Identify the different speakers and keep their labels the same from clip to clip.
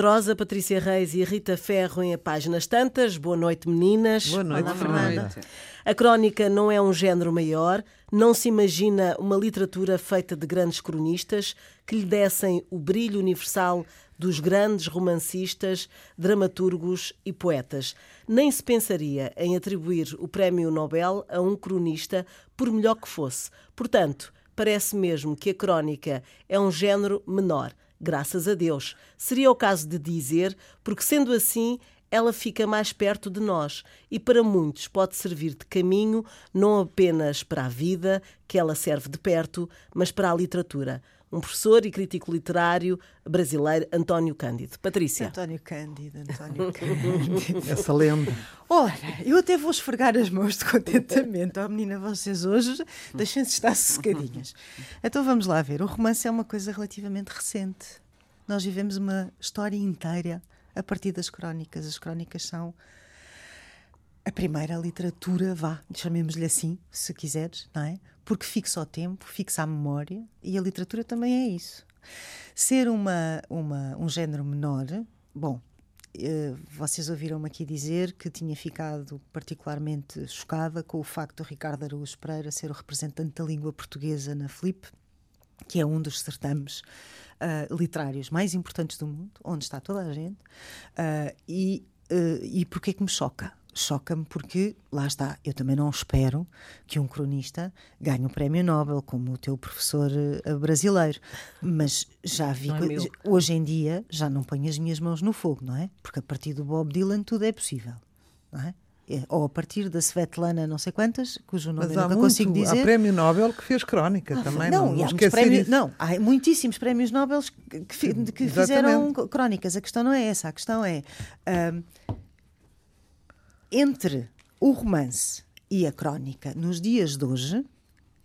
Speaker 1: Pedrosa, Patrícia Reis e Rita Ferro em Páginas Tantas. Boa noite, meninas.
Speaker 2: Boa noite,
Speaker 3: Olá,
Speaker 2: Fernanda.
Speaker 3: Fernanda.
Speaker 1: A crónica não é um género maior, não se imagina uma literatura feita de grandes cronistas que lhe dessem o brilho universal dos grandes romancistas, dramaturgos e poetas. Nem se pensaria em atribuir o prémio Nobel a um cronista, por melhor que fosse. Portanto, parece mesmo que a crónica é um género menor. Graças a Deus. Seria o caso de dizer, porque sendo assim, ela fica mais perto de nós e para muitos pode servir de caminho não apenas para a vida, que ela serve de perto, mas para a literatura. Um professor e crítico literário brasileiro, António Cândido. Patrícia.
Speaker 3: António Cândido, António Cândido.
Speaker 2: Essa lenda.
Speaker 3: Ora, eu até vou esfregar as mãos de contentamento. Oh, menina, vocês hoje deixem-se estar sossegadinhas. Então vamos lá ver. O romance é uma coisa relativamente recente. Nós vivemos uma história inteira a partir das crónicas. As crónicas são a primeira literatura, vá, chamemos-lhe assim, se quiseres, não é? Porque fixa o tempo, fixa a memória e a literatura também é isso. Ser uma, uma, um género menor, bom, eh, vocês ouviram-me aqui dizer que tinha ficado particularmente chocada com o facto do Ricardo Araújo Pereira ser o representante da língua portuguesa na Flip, que é um dos certames uh, literários mais importantes do mundo, onde está toda a gente. Uh, e, uh, e porquê que me choca? Choca-me porque, lá está, eu também não espero que um cronista ganhe o prémio Nobel, como o teu professor uh, brasileiro. Mas já vi.
Speaker 1: É
Speaker 3: hoje em dia já não ponho as minhas mãos no fogo, não é? Porque a partir do Bob Dylan tudo é possível, não é? É, Ou a partir da Svetlana, não sei quantas, cujo nome
Speaker 2: Mas
Speaker 3: eu nunca
Speaker 2: muito,
Speaker 3: consigo dizer.
Speaker 2: há prémio Nobel que fez crónica também, não,
Speaker 3: Não,
Speaker 2: não
Speaker 3: há prémios, não, há muitíssimos prémios Nobel que, que que fizeram crónicas. A questão não é essa, a questão é ahm, entre o romance e a crónica nos dias de hoje,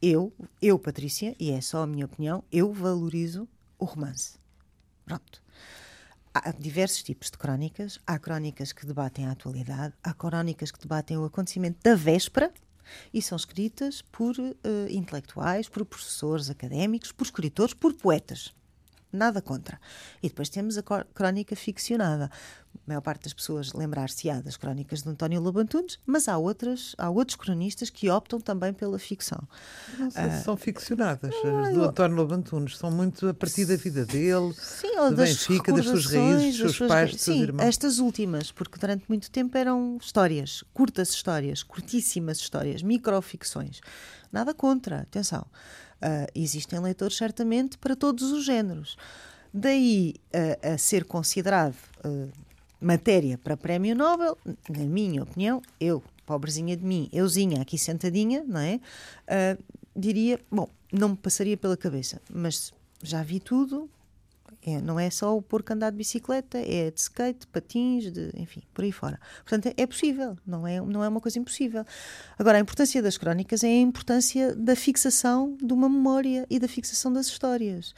Speaker 3: eu, eu, Patrícia, e é só a minha opinião, eu valorizo o romance. Pronto. Há diversos tipos de crónicas. Há crónicas que debatem a atualidade, há crónicas que debatem o acontecimento da véspera e são escritas por eh, intelectuais, por professores académicos, por escritores, por poetas. Nada contra. E depois temos a crónica ficcionada. A maior parte das pessoas lembrar-se-á das crónicas de António Lobo Antunes, mas há, outras, há outros cronistas que optam também pela ficção.
Speaker 2: Não sei
Speaker 3: Ah.
Speaker 2: se são ficcionadas. As do António Lobo Antunes são muito a partir da vida dele,
Speaker 3: Sim, ou
Speaker 2: do
Speaker 3: das
Speaker 2: Benfica, das suas raízes, dos seus
Speaker 3: suas
Speaker 2: pais, dos seus
Speaker 3: Sim,
Speaker 2: irmãos.
Speaker 3: estas últimas, porque durante muito tempo eram histórias, curtas histórias, curtíssimas histórias, microficções. Nada contra, atenção. Ah, existem leitores certamente para todos os géneros. Daí ah, a ser considerado ah, matéria para prémio Nobel, na minha opinião, eu, pobrezinha de mim, euzinha aqui sentadinha, não é? Diria, bom, não me passaria pela cabeça, mas já vi tudo, é, não é só o porco andar de bicicleta, é de skate, patins, de, enfim, por aí fora. Portanto, é, possível, não é, não é uma coisa impossível. Agora, a importância das crónicas é a importância da fixação de uma memória e da fixação das histórias.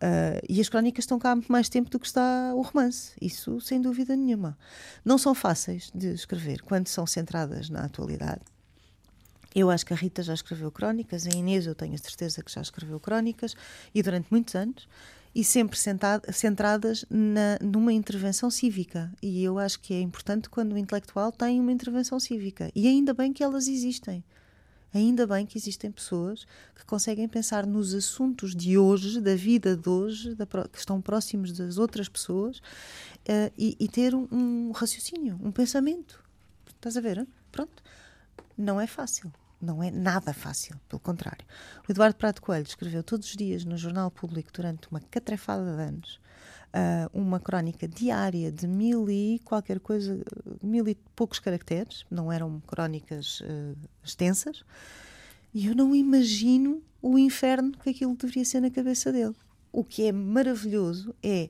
Speaker 3: Ah, e as crónicas estão cá há muito mais tempo do que está o romance, isso sem dúvida nenhuma. Não são fáceis de escrever quando são centradas na atualidade. Eu acho que a Rita já escreveu crónicas, a Inês eu tenho a certeza que já escreveu crónicas e durante muitos anos e sempre sentado- centradas na, numa intervenção cívica. E eu acho que é importante quando o intelectual tem uma intervenção cívica. E ainda bem que elas existem. Ainda bem que existem pessoas que conseguem pensar nos assuntos de hoje, da vida de hoje, da que estão próximos das outras pessoas eh, e, e ter um, um raciocínio, um pensamento. Estás a ver? hein? Pronto. Não é fácil. Não é nada fácil, pelo contrário. O Eduardo Prado Coelho escreveu todos os dias no Jornal Público durante uma catrefada de anos ah, uma crónica diária de mil e qualquer coisa, mil e poucos caracteres, não eram crónicas ah, extensas, e eu não imagino o inferno que aquilo deveria ser na cabeça dele. O que é maravilhoso é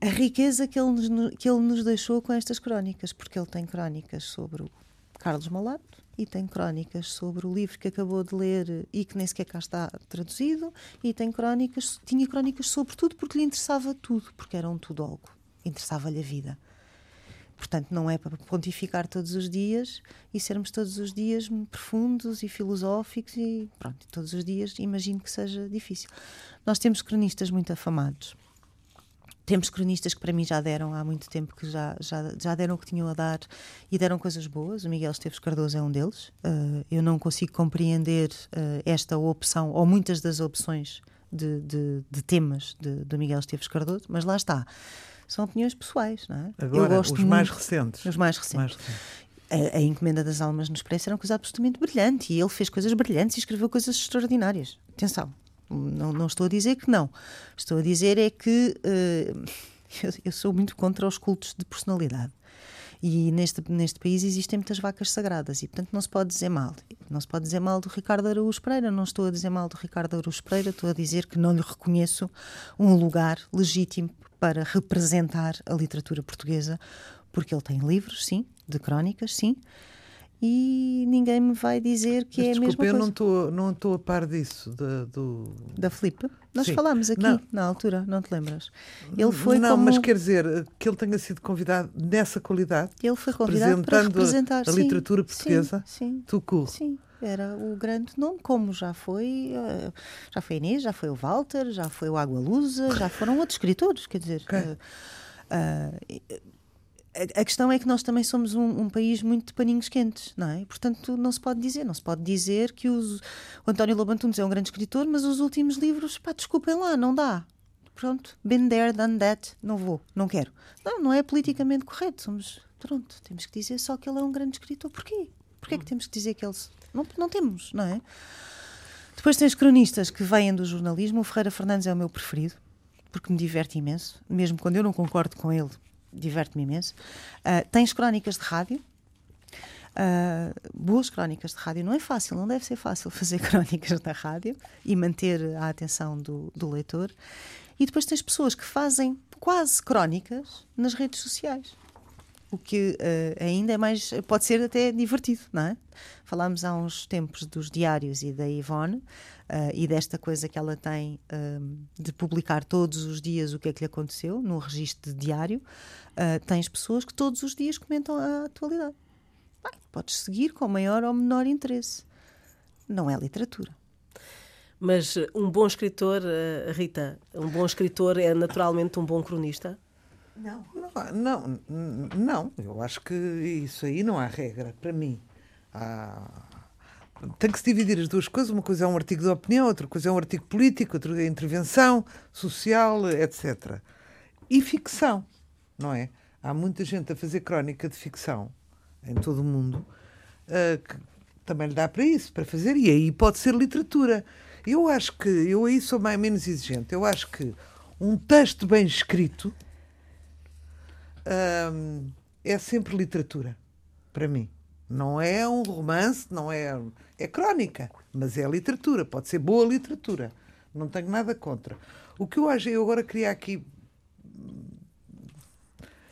Speaker 3: a riqueza que ele nos, que ele nos deixou com estas crónicas, porque ele tem crónicas sobre o Carlos Malato e tem crónicas sobre o livro que acabou de ler e que nem sequer cá está traduzido e tem crónicas, tinha crónicas sobre tudo porque lhe interessava tudo, porque era um tudólogo, interessava-lhe a vida. Portanto, não é para pontificar todos os dias e sermos todos os dias profundos e filosóficos e pronto, todos os dias imagino que seja difícil. Nós temos cronistas muito afamados temos cronistas que para mim já deram há muito tempo, que já, já, já deram o que tinham a dar e deram coisas boas. O Miguel Esteves Cardoso é um deles. Uh, eu não consigo compreender uh, esta opção, ou muitas das opções de, de, de temas de, do Miguel Esteves Cardoso, mas lá está. São opiniões pessoais, não é?
Speaker 2: Agora, eu gosto os mais recentes.
Speaker 3: Os mais recentes. Mais recentes. A, a, Encomenda das Almas no Expresso era uma coisa absolutamente brilhante e ele fez coisas brilhantes e escreveu coisas extraordinárias. Atenção, não, não estou a dizer que não. Estou a dizer é que uh, eu, eu, sou muito contra os cultos de personalidade. E neste, neste país existem muitas vacas sagradas e, portanto, não se pode dizer mal. Não se pode dizer mal do Ricardo Araújo Pereira. Não estou a dizer mal do Ricardo Araújo Pereira, estou a dizer que não lhe reconheço um lugar legítimo para representar a literatura portuguesa, porque ele tem livros, sim, de crónicas, sim, e ninguém me vai dizer que Mas, é a mesma
Speaker 2: coisa.
Speaker 3: Desculpa,
Speaker 2: eu não estou a par disso, da, do...
Speaker 3: Da Filipe? Nós Sim. falámos aqui não. na altura, não te lembras? Ele foi
Speaker 2: Não,
Speaker 3: como...
Speaker 2: mas quer dizer que ele tenha sido convidado nessa qualidade,
Speaker 3: ele foi convidado para representar
Speaker 2: a, a literatura portuguesa,
Speaker 3: sim,
Speaker 2: sim,
Speaker 3: Sim, era o grande nome, como já foi, eh, já foi Inês, já foi o Walter, já foi o Água Lusa, já foram outros escritores, quer dizer... Okay. Uh, uh, a questão é que nós também somos um, um, país muito de paninhos quentes, não é? Portanto, não se pode dizer, não se pode dizer que os, o António Lobantunes é um grande escritor, mas os últimos livros, pá, desculpem lá, não dá. Pronto, been there, done that, não vou, não quero. Não, não é politicamente correto, somos, pronto, temos que dizer só que ele é um grande escritor. Porquê? Porquê é que temos que dizer que ele... Não, não temos, não é? Depois tens cronistas que vêm do jornalismo, o Ferreira Fernandes é o meu preferido, porque me diverte imenso, mesmo quando eu não concordo com ele, diverte-me imenso. Uh, tens crónicas de rádio. Uh, boas crónicas de rádio. Não é fácil, não deve ser fácil fazer crónicas da rádio e manter a atenção do, do leitor. E depois tens pessoas que fazem quase crónicas nas redes sociais o que uh, ainda é mais, pode ser até divertido, não é? Falámos há uns tempos dos diários e da Ivone uh, e desta coisa que ela tem uh, de publicar todos os dias o que é que lhe aconteceu no registro de diário. tens pessoas que todos os dias comentam a atualidade. Bem, podes seguir com maior ou menor interesse. Não é literatura.
Speaker 1: Mas um bom escritor, Rita, um bom escritor é naturalmente um bom cronista?
Speaker 2: Não. não. Não, Eu acho que isso aí não há regra, para mim. Há... Tem que se dividir as duas coisas. Uma coisa é um artigo de opinião, outra coisa é um artigo político, outra é intervenção social, etc. E ficção, não é? Há muita gente a fazer crónica de ficção em todo o mundo uh, que também lhe dá para isso, para fazer, e aí pode ser literatura. Eu acho que, eu aí sou mais menos exigente, eu acho que um texto bem escrito é sempre literatura, para mim. Não é um romance, não é. É crónica, mas é literatura, pode ser boa literatura. Não tenho nada contra. O que eu acho, eu agora queria aqui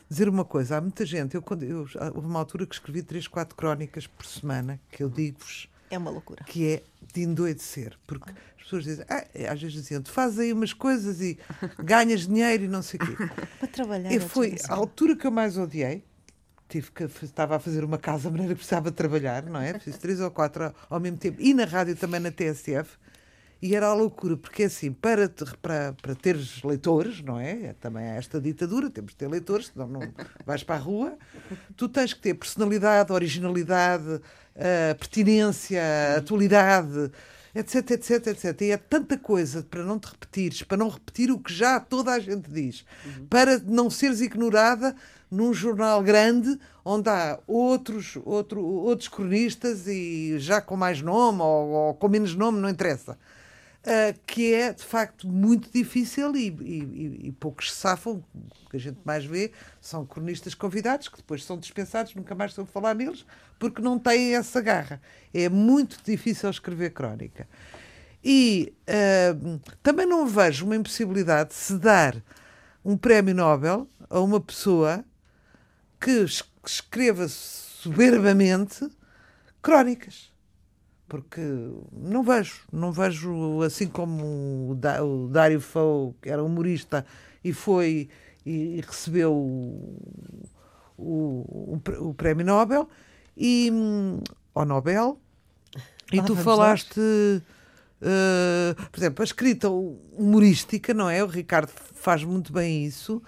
Speaker 2: dizer uma coisa. Há muita gente, eu, quando, eu, houve uma altura que escrevi três, quatro crónicas por semana, que eu digo-vos.
Speaker 3: É uma loucura.
Speaker 2: Que é de endoidecer. Porque as pessoas dizem, ah, às vezes diziam, tu fazes aí umas coisas e ganhas dinheiro e não sei o quê.
Speaker 3: Para trabalhar.
Speaker 2: E foi a altura que eu mais odiei. Tive que, estava a fazer uma casa, a maneira que precisava trabalhar, não é? Fiz três ou quatro ao mesmo tempo. E na rádio também na TSF. E era a loucura, porque assim, para, para, para teres leitores, não é? é? Também há esta ditadura, temos de ter leitores, senão não vais para a rua. Tu tens que ter personalidade, originalidade, uh, pertinência, atualidade, etc, etc, etc. E é tanta coisa para não te repetires, para não repetir o que já toda a gente diz, uhum. para não seres ignorada num jornal grande onde há outros, outro, outros cronistas e já com mais nome ou, ou com menos nome, não interessa. Uh, que é de facto muito difícil e, e, e, poucos safam. O que a gente mais vê são cronistas convidados que depois são dispensados, nunca mais soube falar neles, porque não têm essa garra. É muito difícil escrever crónica. E uh, também não vejo uma impossibilidade de se dar um prémio Nobel a uma pessoa que escreva soberbamente crónicas porque não vejo, não vejo assim como o, Dário Fou, que era humorista e foi e, recebeu o, o, o, prémio Nobel e ao Nobel e tu falaste Uh, por exemplo, a escrita humorística, não é? O Ricardo faz muito bem isso.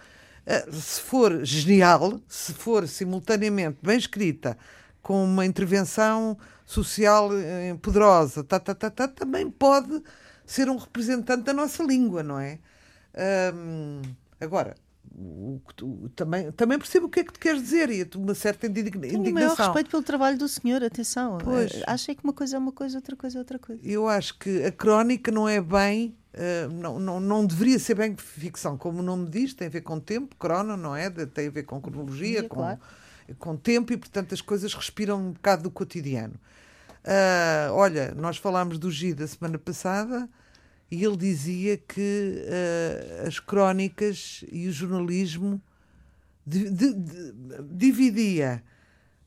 Speaker 2: Uh, se for genial, se for simultaneamente bem escrita, com uma intervenção social uh, poderosa, tá, tá, tá, tá, também pode ser um representante da nossa língua, não é? agora, o, o, também, também percebo o que é que tu queres dizer e uma certa indignação. Tenho o maior
Speaker 3: respeito pelo trabalho do senhor, atenção. Pois. Achei que uma coisa é uma coisa, outra coisa é outra coisa.
Speaker 2: Eu acho que a crónica não é bem. Uh, não, não, não deveria ser bem ficção, como o nome diz, tem a ver com tempo, crono, não é? Tem a ver com cronologia, com, claro. Com tempo e, portanto, as coisas respiram um bocado do cotidiano. Uh, olha, nós falámos do Gida semana passada e ele dizia que uh, as crónicas e o jornalismo de, de, de, dividia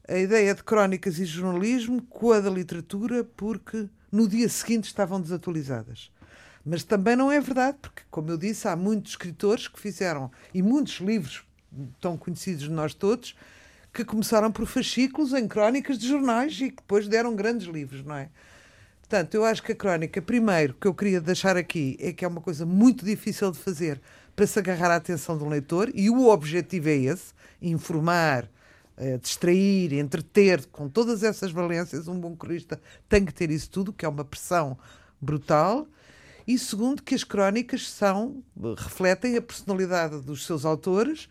Speaker 2: a ideia de crónicas e jornalismo com a da literatura porque no dia seguinte estavam desatualizadas. Mas também não é verdade, porque, como eu disse, há muitos escritores que fizeram, e muitos livros tão conhecidos de nós todos, que começaram por fascículos em crónicas de jornais e que depois deram grandes livros, não é? Portanto, eu acho que a crónica, primeiro, que eu queria deixar aqui, é que é uma coisa muito difícil de fazer para se agarrar à atenção do leitor, e o objetivo é esse: informar, eh, distrair, entreter, com todas essas valências. Um bom cronista tem que ter isso tudo, que é uma pressão brutal. E segundo, que as crónicas são, refletem a personalidade dos seus autores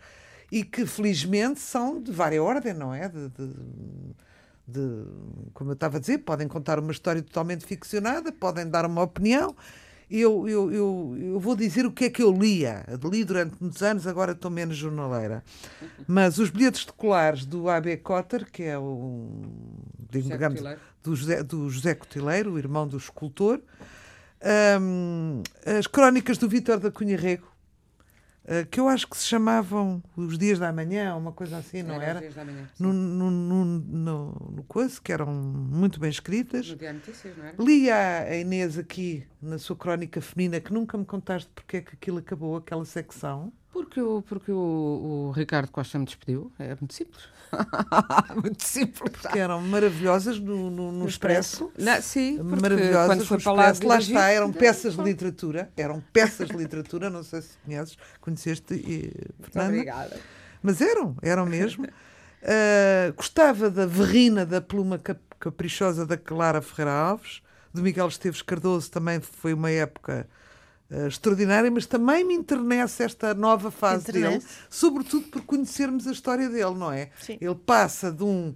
Speaker 2: e que, felizmente, são de vária ordem, não é? De, de, de, como eu estava a dizer, podem contar uma história totalmente ficcionada, podem dar uma opinião. Eu, eu, eu, eu vou dizer o que é que eu lia. Li durante muitos anos, agora estou menos jornaleira. Mas os bilhetes escolares do A.B. Cotter, que é o. Digo, digamos, do, José, do José Cotileiro, o irmão do escultor. Um, as crónicas do Vítor da Cunha Rego, que eu acho que se chamavam Os Dias da Manhã, uma coisa assim, não era?
Speaker 4: era? Manhã,
Speaker 2: no, no, no, no, no coisa, que eram muito bem escritas.
Speaker 4: No Diário Notícias, não era?
Speaker 2: Li a Inês aqui, na sua crónica feminina, que nunca me contaste porque é que aquilo acabou, aquela secção.
Speaker 4: Porque, o, porque o, o Ricardo Costa me despediu. É muito simples. muito simples.
Speaker 2: Porque eram maravilhosas no, no, no Expresso.
Speaker 4: Não, sim,
Speaker 2: maravilhosas quando foi para lá, lá está, eram peças de literatura. Eram peças de literatura, não sei se conheces, conheceste, e,
Speaker 4: Fernanda. Obrigada.
Speaker 2: Mas eram, eram mesmo. Uh, gostava da verrina da pluma caprichosa da Clara Ferreira Alves, do Miguel Esteves Cardoso, também foi uma época uh, extraordinária, mas também me internece esta nova fase dele, sobretudo por conhecermos a história dele, não é?
Speaker 3: Sim.
Speaker 2: Ele passa de um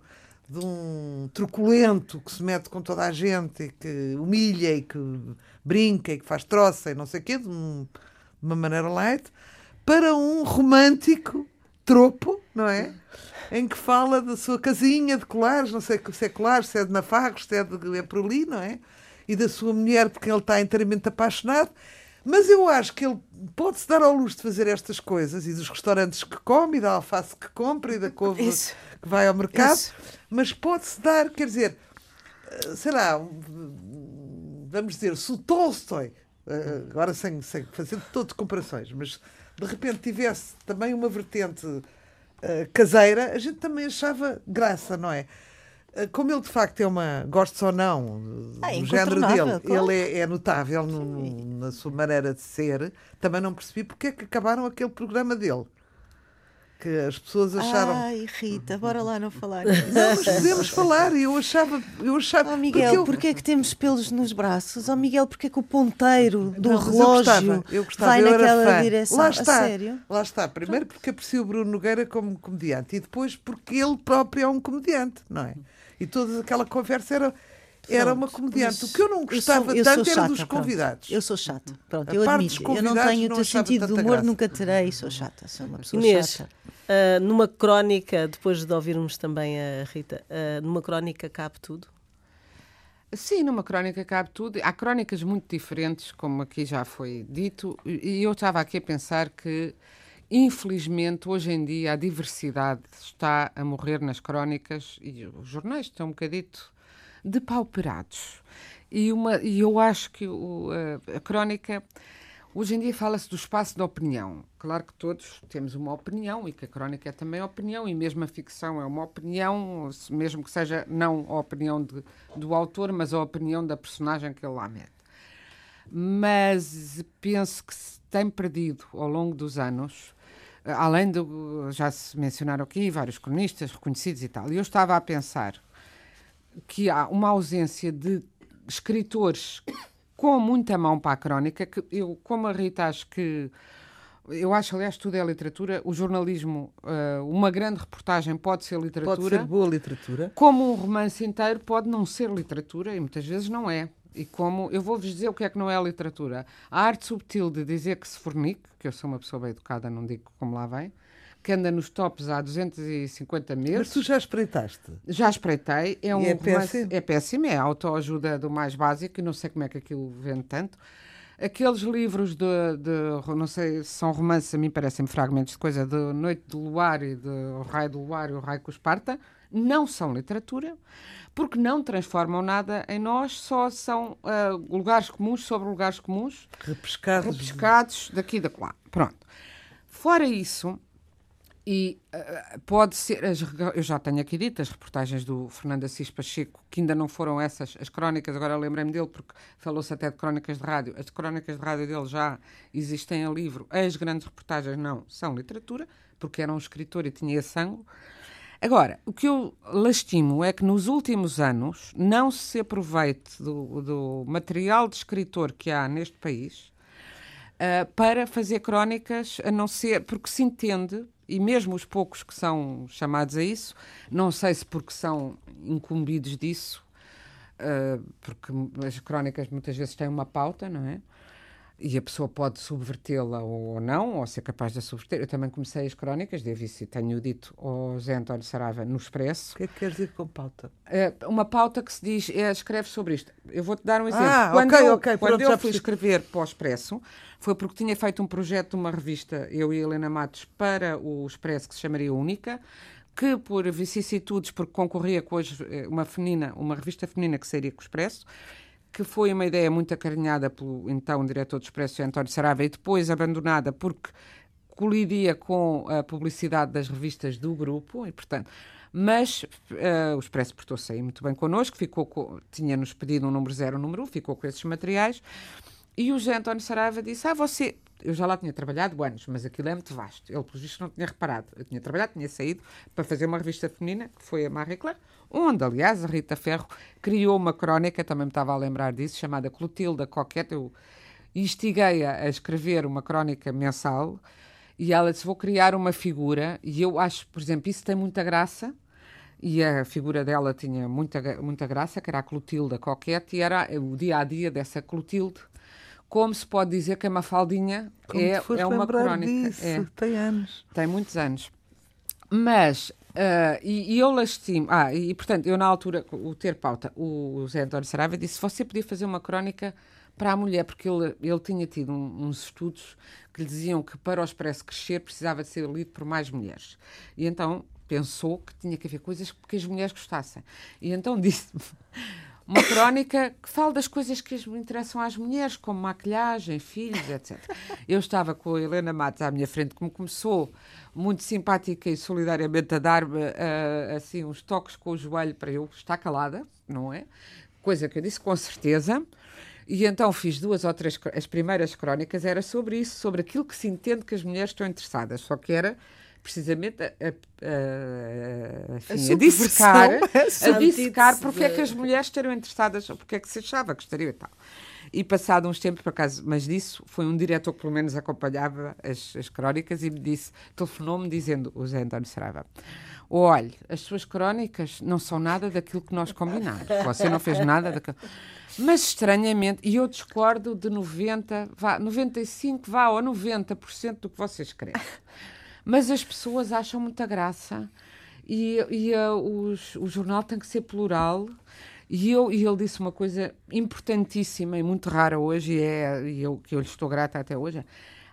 Speaker 2: de um truculento que se mete com toda a gente e que humilha e que brinca e que faz troça e não sei o quê, de, um, de uma maneira light, para um romântico tropo, não é? Em que fala da sua casinha de colares, não sei se é colares, se é de Nafagos, se é, de, é por ali, não é? E da sua mulher quem ele está inteiramente apaixonado mas eu acho que ele pode-se dar ao luxo de fazer estas coisas e dos restaurantes que come, e da alface que compra e da couve Isso. que vai ao mercado, Isso. mas pode-se dar, quer dizer, eh, sei lá, vamos dizer, se o Tolstói, eh, agora sem, sem fazer todo comparações, mas de repente tivesse também uma vertente uh, caseira, a gente também achava graça, não é? Eh, como ele de facto é uma, gosto ou não, ah, do género dele, claro. ele é, é notável no, na sua maneira de ser, também não percebi porque é que acabaram aquele programa dele. Que as pessoas acharam.
Speaker 3: Ai, Rita, bora lá não falar
Speaker 2: Não, mas podemos falar. Eu achava. Eu achava
Speaker 3: oh, Miguel, porque eu... porquê é que temos pelos nos braços? Oh, Miguel, porquê é que o ponteiro do não, relógio eu gostava, eu gostava, vai eu naquela direção?
Speaker 2: Lá está. Lá está. Primeiro porque aprecio o Bruno Nogueira como comediante e depois porque ele próprio é um comediante, não é? E toda aquela conversa era era uma comediante. O que eu não gostava eu sou, eu tanto era dos convidados.
Speaker 3: Pronto. Eu sou chata. Pronto, eu admito. Eu não tenho o teu sentido de humor, graça. nunca terei. Sou chata. Sou uma pessoa Inês, chata.
Speaker 1: Uh, numa crónica, depois de ouvirmos também a Rita, uh, numa crónica cabe tudo?
Speaker 4: Sim, numa crónica cabe tudo. Há crónicas muito diferentes, como aqui já foi dito, e eu estava aqui a pensar que Infelizmente, hoje em dia, a diversidade está a morrer nas crónicas e os jornais estão um bocadito depauperados. E, uma, e eu acho que o, a, a crónica. Hoje em dia fala-se do espaço da opinião. Claro que todos temos uma opinião e que a crónica é também opinião, e mesmo a ficção é uma opinião, mesmo que seja não a opinião de, do autor, mas a opinião da personagem que ele lá mete. mas penso que se tem perdido ao longo dos anos, além de já se mencionaram aqui vários cronistas reconhecidos e tal. E eu estava a pensar que há uma ausência de escritores com muita mão para a crónica, que eu, como a Rita, acho que eu acho, aliás, tudo é literatura. O jornalismo, uh, uma grande reportagem pode ser literatura.
Speaker 2: Pode ser boa literatura.
Speaker 4: Como um romance inteiro pode não ser literatura, e muitas vezes não é. E como, eu vou-vos dizer o que é que não é a literatura. A arte subtil de dizer que se fornique, que eu sou uma pessoa bem educada, não digo como lá vem, que anda nos tops há 250 meses.
Speaker 2: Mas tu já espreitaste?
Speaker 4: Já espreitei. É, um
Speaker 2: é péssimo?
Speaker 4: É péssimo, é autoajuda do mais básico, e não sei como é que aquilo vende tanto. Aqueles livros de, de não sei se são romances, a mim parecem fragmentos de coisa, de Noite do Luar e de O Raio do Luar e O Raio com Esparta, não são literatura, porque não transformam nada em nós, só são uh, lugares comuns sobre lugares comuns,
Speaker 2: Repescados.
Speaker 4: repescados daqui e da lá. Pronto. Fora isso, e uh, pode ser, as, eu já tenho aqui dito, as reportagens do Fernando Assis Pacheco, que ainda não foram essas, as crónicas, agora lembrei-me dele, porque falou-se até de crónicas de rádio. As crónicas de rádio dele já existem em livro, as grandes reportagens não, são literatura, porque era um escritor e tinha esse ângulo. Agora, o que eu lastimo é que nos últimos anos não se aproveite do, do material de escritor que há neste país uh, para fazer crónicas, a não ser, porque se entende e mesmo os poucos que são chamados a isso, não sei se porque são incumbidos disso, uh, porque as crónicas muitas vezes têm uma pauta, não é? E a pessoa pode subvertê-la ou não, ou ser capaz de a subverter. Eu também comecei as crónicas, devo isso, tenho dito ao Zé António Saraiva no Expresso.
Speaker 2: O que é que queres dizer com pauta?
Speaker 4: Uh, uma pauta que se diz, é, escreve sobre isto. Eu vou-te dar um exemplo.
Speaker 2: Ah,
Speaker 4: quando
Speaker 2: ok,
Speaker 4: eu,
Speaker 2: ok,
Speaker 4: quando
Speaker 2: pronto,
Speaker 4: eu fui escrever para o Expresso, foi porque tinha feito um projeto de uma revista, eu e a Helena Matos, para o Expresso, que se chamaria Única, que por vicissitudes, porque concorria com as- eh, uma feminina, uma revista feminina que sairia com o Expresso, que foi uma ideia muito acarinhada pelo então diretor do Expresso, António Saraiva, e depois abandonada porque colidia com a publicidade das revistas do grupo, e portanto. Mas eh, o Expresso portou-se aí muito bem connosco, ficou com- tinha-nos pedido um número zero, um número um, ficou com esses materiais. E o José António Saraiva disse: Ah, você. Eu já lá tinha trabalhado anos, mas aquilo é muito vasto. Ele, pelos vistos, não tinha reparado. Eu tinha trabalhado, tinha saído para fazer uma revista feminina, que foi a Marie Claire, onde, aliás, a Rita Ferro criou uma crónica, também me estava a lembrar disso, chamada Clotilda Coquete. Eu instiguei-a a escrever uma crónica mensal e ela disse: Vou criar uma figura. E eu acho, por exemplo, isso tem muita graça. E a figura dela tinha muita, muita graça, que era a Clotilda Coquete, e era o dia a dia dessa Clotilde. Como se pode dizer que a Mafaldinha
Speaker 2: Como
Speaker 4: é, é uma
Speaker 2: lembrar
Speaker 4: crónica.
Speaker 2: disso?
Speaker 4: É.
Speaker 2: Tem anos.
Speaker 4: Tem muitos anos. Mas, ah, e, e eu lastimo. Ah, e portanto, eu na altura, o ter pauta, o Zé António Saraiva disse: você podia fazer uma crónica para a mulher, porque ele, ele tinha tido um- uns estudos que lhe diziam que para o Expresso crescer precisava de ser lido por mais mulheres. E então pensou que tinha que haver coisas que as mulheres gostassem. E então disse-me. Uma crónica que fala das coisas que as- interessam às mulheres, como maquilhagem, filhos, etc. Eu estava com a Helena Matos à minha frente, que me começou muito simpática e solidariamente a dar-me ah, assim uns toques com o joelho para eu estar calada, não é? Coisa que eu disse com certeza. E então fiz duas ou três. As primeiras crónicas era sobre isso, sobre aquilo que se entende que as mulheres estão interessadas, só que era precisamente a, a, a, enfim, a dissecar, a dissecar porque é que as mulheres estariam interessadas, ou porque é que se achava que estariam e tal. E passado uns tempos, por acaso, mas disso, foi um diretor que pelo menos acompanhava as, as crónicas e me disse, telefonou-me dizendo, o Zé António Saraiva, olhe, as suas crónicas não são nada daquilo que nós combinámos. Você não fez nada daquilo. Mas estranhamente, e eu discordo de 90, vá, 95, vá, ou 90% do que você escreve. Mas as pessoas acham muita graça e, e, ah, os- o jornal tem que ser plural. E, eu, e ele disse uma coisa importantíssima e muito rara hoje, e, é, e eu, que eu lhe estou grata até hoje.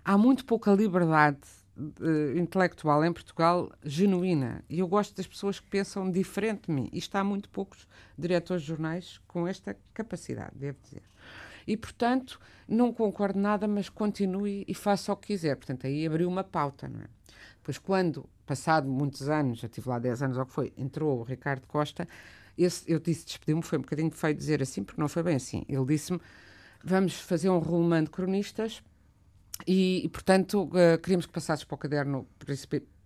Speaker 4: Há muito pouca liberdade eh, intelectual em Portugal genuína. E eu gosto das pessoas que pensam diferente de mim. E está há muito poucos diretores de jornais com esta capacidade, devo dizer. E, portanto, não concordo nada, mas continue e faça o que quiser. Portanto, aí abriu uma pauta, não é? Pois quando, passado muitos anos, já tive lá 10 anos ou que foi, entrou o Ricardo Costa, esse, eu disse, despediu-me, foi um bocadinho feio dizer assim, porque não foi bem assim. Ele disse-me, vamos fazer um rolemã de cronistas e, e portanto, uh, queríamos que passasses para o caderno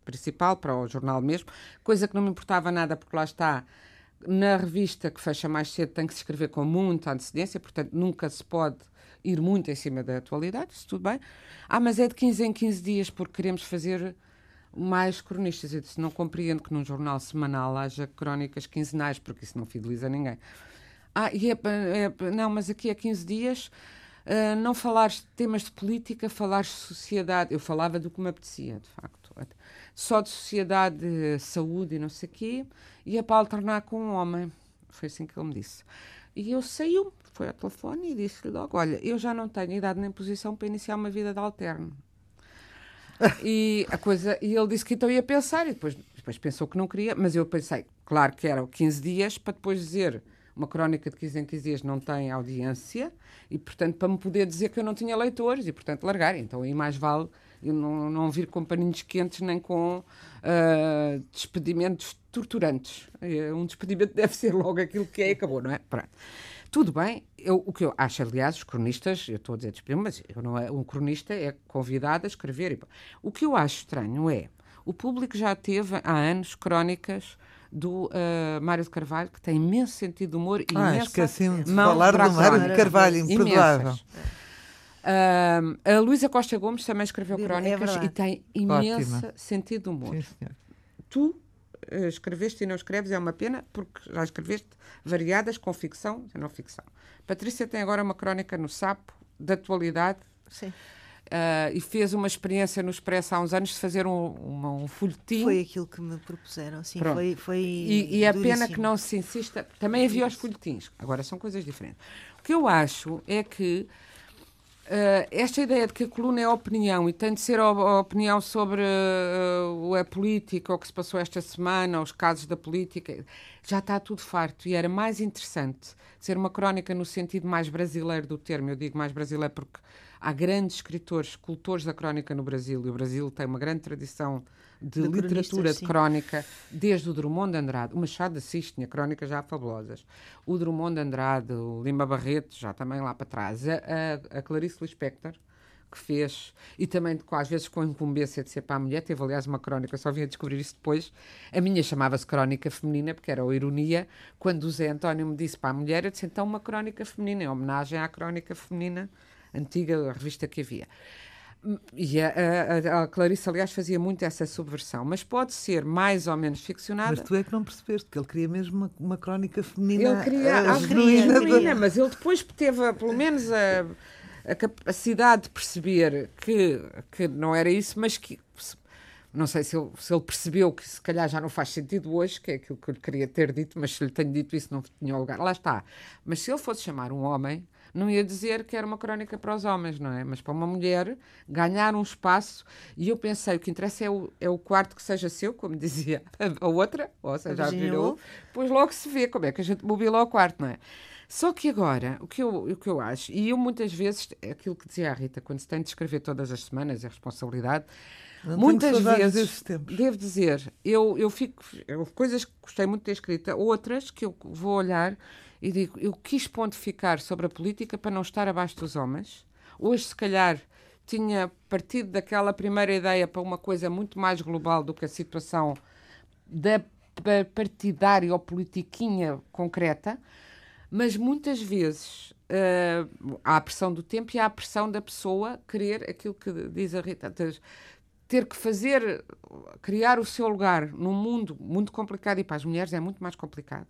Speaker 4: principal, para o jornal mesmo, coisa que não me importava nada, porque lá está, na revista que fecha mais cedo tem que se escrever com muita antecedência, portanto nunca se pode ir muito em cima da atualidade, isso tudo bem. Ah, mas é de 15 em 15 dias porque queremos fazer mais cronistas. Eu disse, não compreendo que num jornal semanal haja crónicas quinzenais, porque isso não fideliza ninguém. Ah, e é, é, não, mas aqui é 15 dias, uh, não falares de temas de política, falares de sociedade. Eu falava do que me apetecia, de facto. Só de sociedade, saúde e não sei o quê, é para alternar com um homem. Foi assim que ele me disse. E eu saiu, foi ao telefone e disse-lhe logo: Olha, eu já não tenho idade nem posição para iniciar uma vida de alterno. e a coisa e ele disse que então ia pensar e depois, depois pensou que não queria mas eu pensei claro que eram 15 dias para depois dizer uma crónica de 15 em 15 dias não tem audiência e portanto para me poder dizer que eu não tinha leitores e portanto largar então aí mais vale eu não, não vir com paninhos quentes nem com uh, despedimentos torturantes. Eh, um despedimento deve ser logo aquilo que é e acabou, não é? Pronto. Tudo bem, eu, o que eu acho, aliás, os cronistas, eu estou a dizer despedimento, mas eu não é, um cronista é convidado a escrever. O que eu acho estranho é, o público já teve há anos crónicas do uh, Mário de Carvalho, que tem imenso sentido de humor e
Speaker 2: ah, esqueci-me de falar do Mário de Carvalho, imperdoável.
Speaker 4: Uh, a Luísa Costa Gomes também escreveu é crónicas é e tem imenso Ótima. sentido de humor. Sim, tu uh, escreveste e não escreves, é uma pena, porque já escreveste variadas com ficção e não ficção. Patrícia tem agora uma crónica no Sapo, da atualidade.
Speaker 3: Sim.
Speaker 4: Uh, e fez uma experiência no Expresso há uns anos de fazer um, uma, um folhetim.
Speaker 3: Foi aquilo que me propuseram, sim. Foi, foi
Speaker 4: e, e é pena que não se insista. Também havia os folhetins, agora são coisas diferentes. O que eu acho é que Uh, esta ideia de que a coluna é opinião e tem de ser a, a opinião sobre uh, a política, o que se passou esta semana, os casos da política, já está tudo farto. E era mais interessante ser uma crónica no sentido mais brasileiro do termo. Eu digo mais brasileiro porque há grandes escritores, cultores da crónica no Brasil, e o Brasil tem uma grande tradição de, de literatura de crónica, desde o Drummond de Andrade, o Machado de Assis tinha crónicas já fabulosas, o Drummond de Andrade, o Lima Barreto, já também lá para trás, a, a, a Clarice Lispector, que fez, e também às vezes com incumbência de ser para a mulher, teve aliás uma crónica, só vim a descobrir isso depois, a minha chamava-se Crónica Feminina, porque era a ironia, quando o Zé António me disse para a mulher, eu disse então uma crónica feminina, em homenagem à crónica feminina antiga, revista que havia. E a, a, a, Clarice, aliás, fazia muito essa subversão, mas pode ser mais ou menos ficcionada.
Speaker 2: Mas tu é que não percebeste, que ele queria mesmo uma, uma crónica feminina.
Speaker 4: Ele queria a, a feminina, mas ele depois teve, pelo menos, a, a capacidade de perceber que, que não era isso, mas que. Não sei se ele, se ele percebeu que se calhar já não faz sentido hoje, que é aquilo que eu lhe queria ter dito, mas se lhe tenho dito isso não tinha lugar. Lá está. Mas se ele fosse chamar um homem, não ia dizer que era uma crónica para os homens, não é? Mas para uma mulher ganhar um espaço. E eu pensei, o que interessa é o, é o quarto que seja seu, como dizia a outra, ou seja, já virou, pois logo se vê como é que a gente mobila o quarto, não é? Só que agora, o que, eu, o que eu acho, e eu muitas vezes, é aquilo que dizia a Rita, quando se tem de escrever todas as semanas, é responsabilidade, não muitas vezes, devo dizer, eu, eu fico, eu, coisas que gostei muito de ter escrita, outras que eu vou olhar e digo, eu quis pontificar sobre a política para não estar abaixo dos homens. Hoje, se calhar, tinha partido daquela primeira ideia para uma coisa muito mais global do que a situação da partidária ou politiquinha concreta, mas muitas vezes uh, há a pressão do tempo e há a pressão da pessoa querer aquilo que diz a Rita, ter que fazer, criar o seu lugar num mundo muito complicado e para as mulheres é muito mais complicado.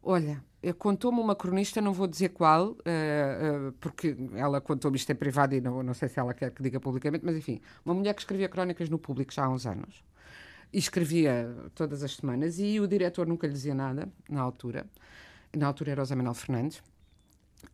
Speaker 4: Olha, contou-me uma cronista, não vou dizer qual, uh, uh, porque ela contou-me isto em privado e não, não sei se ela quer que diga publicamente, mas enfim, uma mulher que escrevia crónicas no público já há uns anos e escrevia todas as semanas e o diretor nunca lhe dizia nada na altura. Na altura era o José Manuel Fernandes.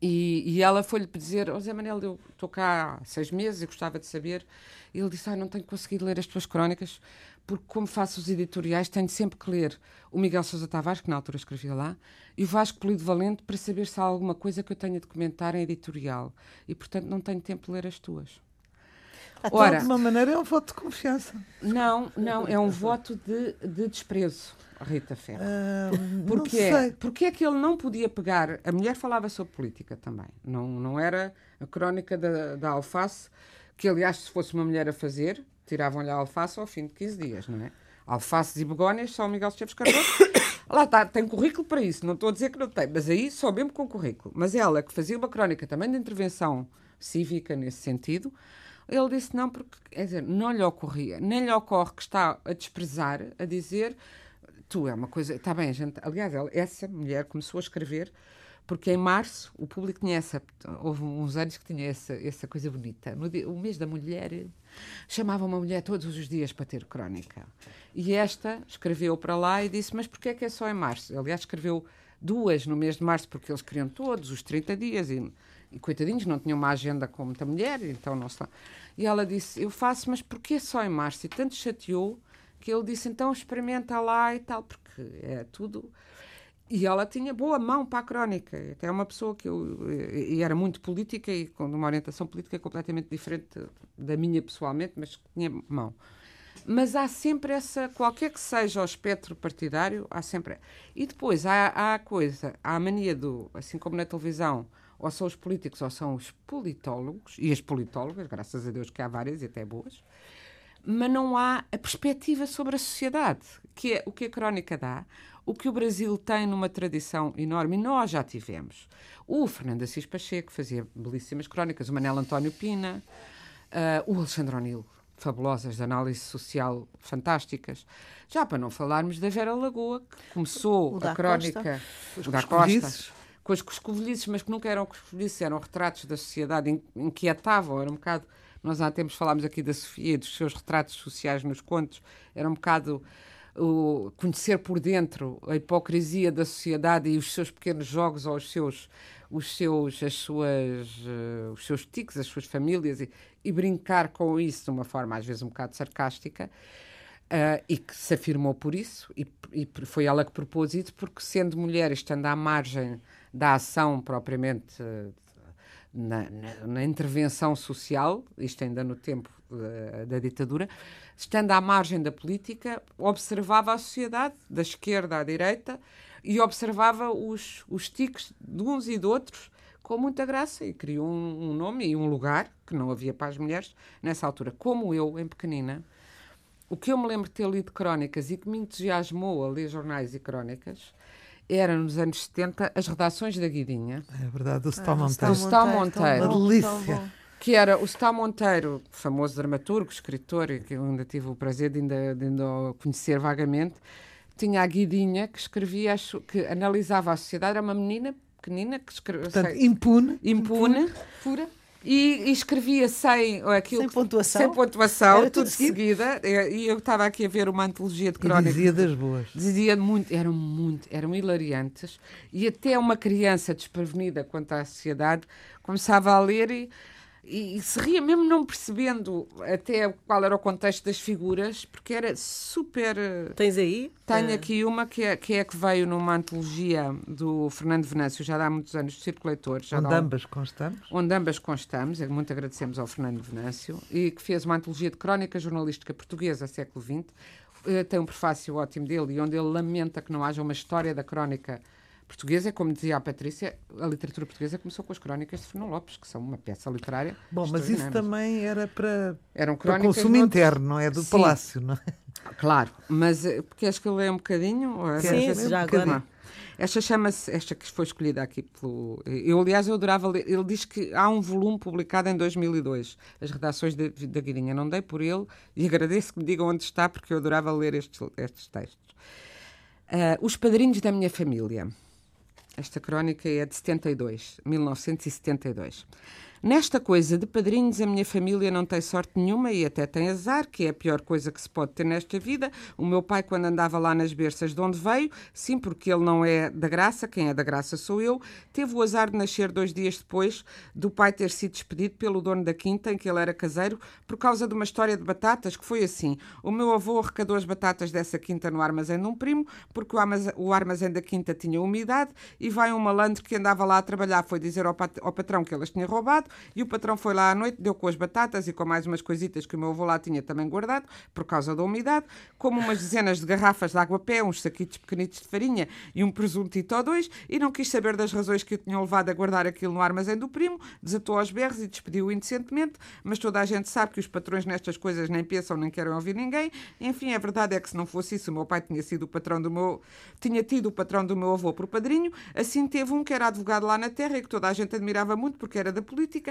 Speaker 4: E, e ela foi-lhe dizer: José Manuel, eu estou cá há seis meses e gostava de saber. E ele disse: ah, Não tenho conseguido ler as tuas crónicas, porque, como faço os editoriais, tenho sempre que ler o Miguel Sousa Tavares, que na altura escrevia lá, e o Vasco Polido Valente para saber se há alguma coisa que eu tenha de comentar em editorial. E, portanto, não tenho tempo de ler as tuas.
Speaker 2: Ora, de alguma maneira é um voto de confiança.
Speaker 4: Não, não, é um voto de, de desprezo. Rita Ferro. Uh, Porquê? Porque é que ele não podia pegar. A mulher falava sobre política também. Não, não era a crónica da, da alface, que aliás, se fosse uma mulher a fazer, tiravam-lhe a alface ao fim de 15 dias, não é? Alfaces e begónias, só o Miguel Esteves Cardoso. Lá está, tem currículo para isso, não estou a dizer que não tem, mas aí só mesmo com currículo. Mas ela, que fazia uma crónica também de intervenção cívica nesse sentido, ele disse não, porque quer dizer, não lhe ocorria, nem lhe ocorre que está a desprezar, a dizer tu é uma coisa. Está bem, gente. Aliás, ela, essa mulher começou a escrever porque em março o público tinha essa. Houve uns anos que tinha essa, essa coisa bonita. No dia, o mês da mulher chamava uma mulher todos os dias para ter crónica. E esta escreveu para lá e disse: Mas porquê é que é só em março? Aliás, escreveu duas no mês de março porque eles queriam todos os 30 dias e, e coitadinhos, não tinham uma agenda com muita mulher, então não está. E ela disse: Eu faço, mas porquê só em março? E tanto chateou que ele disse, então experimenta lá e tal, porque é tudo... E ela tinha boa mão para a crónica, até uma pessoa que eu... E era muito política e com uma orientação política completamente diferente da minha pessoalmente, mas tinha mão. Mas há sempre essa, qualquer que seja o espectro partidário, há sempre. E depois há, há a coisa, há a mania do, assim como na televisão, ou são os políticos ou são os politólogos, e as politólogas, graças a Deus que há várias e até boas, mas não há a perspectiva sobre a sociedade, que é o que a crónica dá, o que o Brasil tem numa tradição enorme, e nós já tivemos. O Fernando Assis Pacheco fazia belíssimas crónicas, o Manel António Pina, uh, o Alexandre O'Neill, fabulosas de análise social fantásticas. Já para não falarmos da Vera Lagoa, que começou a crónica
Speaker 2: Costa. da Costa
Speaker 4: com os coscovilhices, mas que nunca eram coscovilhices, eram retratos da sociedade, inquietavam, era um bocado nós há tempos falámos aqui da Sofia dos seus retratos sociais nos contos. Era um bocado o conhecer por dentro a hipocrisia da sociedade e os seus pequenos jogos ou os seus os seus as suas uh, os seus tiques as suas famílias e, e, brincar com isso de uma forma às vezes um bocado sarcástica uh, e que se afirmou por isso e, e, foi ela que propôs isso porque sendo mulher estando à margem da ação propriamente uh, na, na, na, intervenção social, isto ainda no tempo da, da, ditadura, estando à margem da política, observava a sociedade, da esquerda à direita, e observava os, os tiques de uns e de outros com muita graça e criou um, um nome e um lugar que não havia para as mulheres nessa altura. Como eu, em pequenina, o que eu me lembro de ter lido crónicas e que me entusiasmou a ler jornais e crónicas era nos anos 70 as redações da Guidinha.
Speaker 2: É verdade, o Stal ah, Monteiro.
Speaker 4: O Stal Monteiro.
Speaker 2: Uma delícia.
Speaker 4: Que era o Stal Monteiro, famoso dramaturgo, escritor, e que eu ainda tive o prazer de ainda, de ainda conhecer vagamente, tinha a Guidinha que escrevia, acho, que analisava a sociedade, era uma menina pequenina que escrevia.
Speaker 2: Portanto, impune.
Speaker 4: Impune. impune pura e, e, escrevia sem aquilo
Speaker 3: sem pontuação,
Speaker 4: sem pontuação tudo, tudo seguida. E eu estava aqui a ver uma antologia de crónicas.
Speaker 2: dizia das boas.
Speaker 4: Dizia muito, eram muito, eram hilariantes. E até uma criança desprevenida quanto à sociedade começava a ler e e, e se ria mesmo não percebendo até qual era o contexto das figuras, porque era super. Eh,
Speaker 1: Tens aí?
Speaker 4: Tenho uh... aqui uma que é, que é que veio numa antologia do Fernando Venâncio, já há muitos anos, do Circo Leitor. Já
Speaker 2: onde ambas constamos.
Speaker 4: Onde ambas constamos, é muito agradecemos ao Fernando Venâncio, e que fez uma antologia de crónica jornalística portuguesa, século XX. Uh, tem um prefácio ótimo dele, e onde ele lamenta que não haja uma história da crónica portuguesa, como dizia a Patrícia, a literatura portuguesa começou com as crónicas de Fernão Lopes, que são uma peça literária.
Speaker 2: Bom, mas isso também era para, Eram para consumo interno, não é? Do Sim. Palácio, não é?
Speaker 4: Claro, mas eh, queres que eu leia um bocadinho?
Speaker 1: Sim, Sim já um agora.
Speaker 4: Esta chama-se, esta que foi escolhida aqui pelo. Eu, aliás, eu adorava ler. Ele diz que há um volume publicado em 2002, As Redações da, da Guidinha. Não dei por ele e agradeço que me digam onde está, porque eu adorava ler estes, estes textos. Uh, os Padrinhos da Minha Família. Esta crónica é de 72, 1972. Nesta coisa de padrinhos, a minha família não tem sorte nenhuma e até tem azar, que é a pior coisa que se pode ter nesta vida. O meu pai, quando andava lá nas berças de onde veio, sim, porque ele não é da graça, quem é da graça sou eu, teve o azar de nascer dois dias depois do pai ter sido despedido pelo dono da quinta em que ele era caseiro por causa de uma história de batatas que foi assim. O meu avô arrecadou as batatas dessa quinta no armazém de um primo, porque o armazém da quinta tinha umidade e vai um malandro que andava lá a trabalhar, foi dizer ao, pat ao patrão que elas tinha roubado e o patrão foi lá à noite, deu com as batatas e com mais umas coisitas que o meu avô lá tinha também guardado, por causa da umidade, como umas dezenas de garrafas de água pé, uns saquitos pequenitos de farinha e um presuntito ou dois, e não quis saber das razões que o tinham levado a guardar aquilo no armazém do primo, desatou aos berros e despediu indecentemente, mas toda a gente sabe que os patrões nestas coisas nem pensam nem querem ouvir ninguém. Enfim, a verdade é que se não fosse isso, o meu pai tinha sido o patrão do meu tinha tido o patrão do meu avô por padrinho, assim teve um que era advogado lá na terra e que toda a gente admirava muito porque era da política,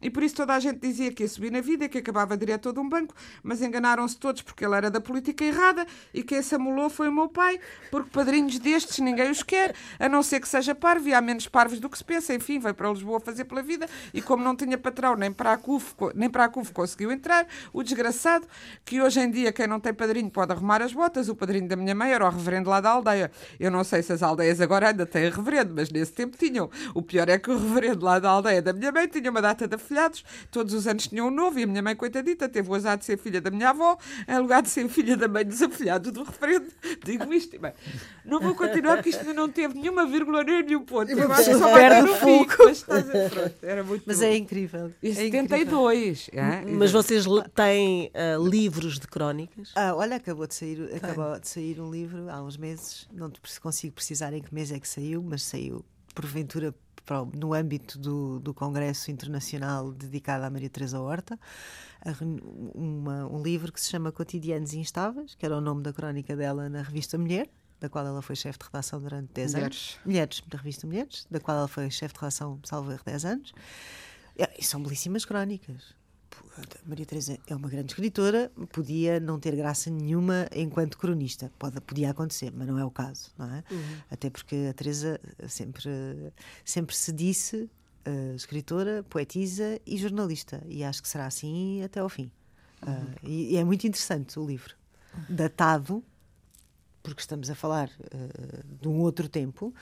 Speaker 4: e por isso toda a gente dizia que ia subir na vida, que acabava diretor de um banco, mas enganaram-se todos porque ele era da política errada e quem se amolou foi o meu pai, porque padrinhos destes ninguém os quer, a não ser que seja parvo, e há menos parvos do que se pensa, enfim, veio para Lisboa fazer pela vida, e como não tinha patrão nem para a CUF, nem para a CUF conseguiu entrar, o desgraçado, que hoje em dia quem não tem padrinho pode arrumar as botas, o padrinho da minha mãe era o reverendo lá da aldeia. Eu não sei se as aldeias agora ainda têm reverendo, mas nesse tempo tinham. O pior é que o reverendo lá da aldeia da minha mãe tinha uma data de afilhados, todos os anos tinham um novo, e a minha mãe, coitadita, teve o azar de ser filha da minha avó, em lugar de ser filha da mãe dos afilhados do referendo. Digo isto, bem, não vou continuar porque isto ainda não teve nenhuma vírgula nem nenhum ponto. Eu acho que só
Speaker 3: perde o fogo.
Speaker 4: mas estás a- pronto, era muito
Speaker 3: Mas
Speaker 4: bom.
Speaker 3: é incrível.
Speaker 4: E
Speaker 3: é incrível.
Speaker 4: 72. é?
Speaker 1: Mas vocês têm ah, livros de crónicas?
Speaker 3: Ah, olha, acabou de sair, acabou de sair um livro há uns meses. Não consigo precisar em que mês é que saiu, mas saiu porventura no âmbito do, do Congresso Internacional dedicado à Maria Teresa Horta, uma- um livro que se chama Cotidianos Instáveis, que era o nome da crónica dela na revista Mulher, da qual ela foi chefe de redação durante 10
Speaker 4: Mulheres.
Speaker 3: anos. Mulheres, da revista Mulheres, da qual ela foi chefe de redação, salvo erro, 10 anos. É, E são belíssimas crónicas. Maria Teresa é uma grande escritora, podia não ter graça nenhuma enquanto cronista. Pode, podia acontecer, mas não é o caso, não é? Até porque a Teresa sempre, sempre se disse eh, escritora, poetisa e jornalista. E acho que será assim até ao fim. Ah, e, e é muito interessante o livro. Datado, porque estamos a falar eh, de um outro tempo,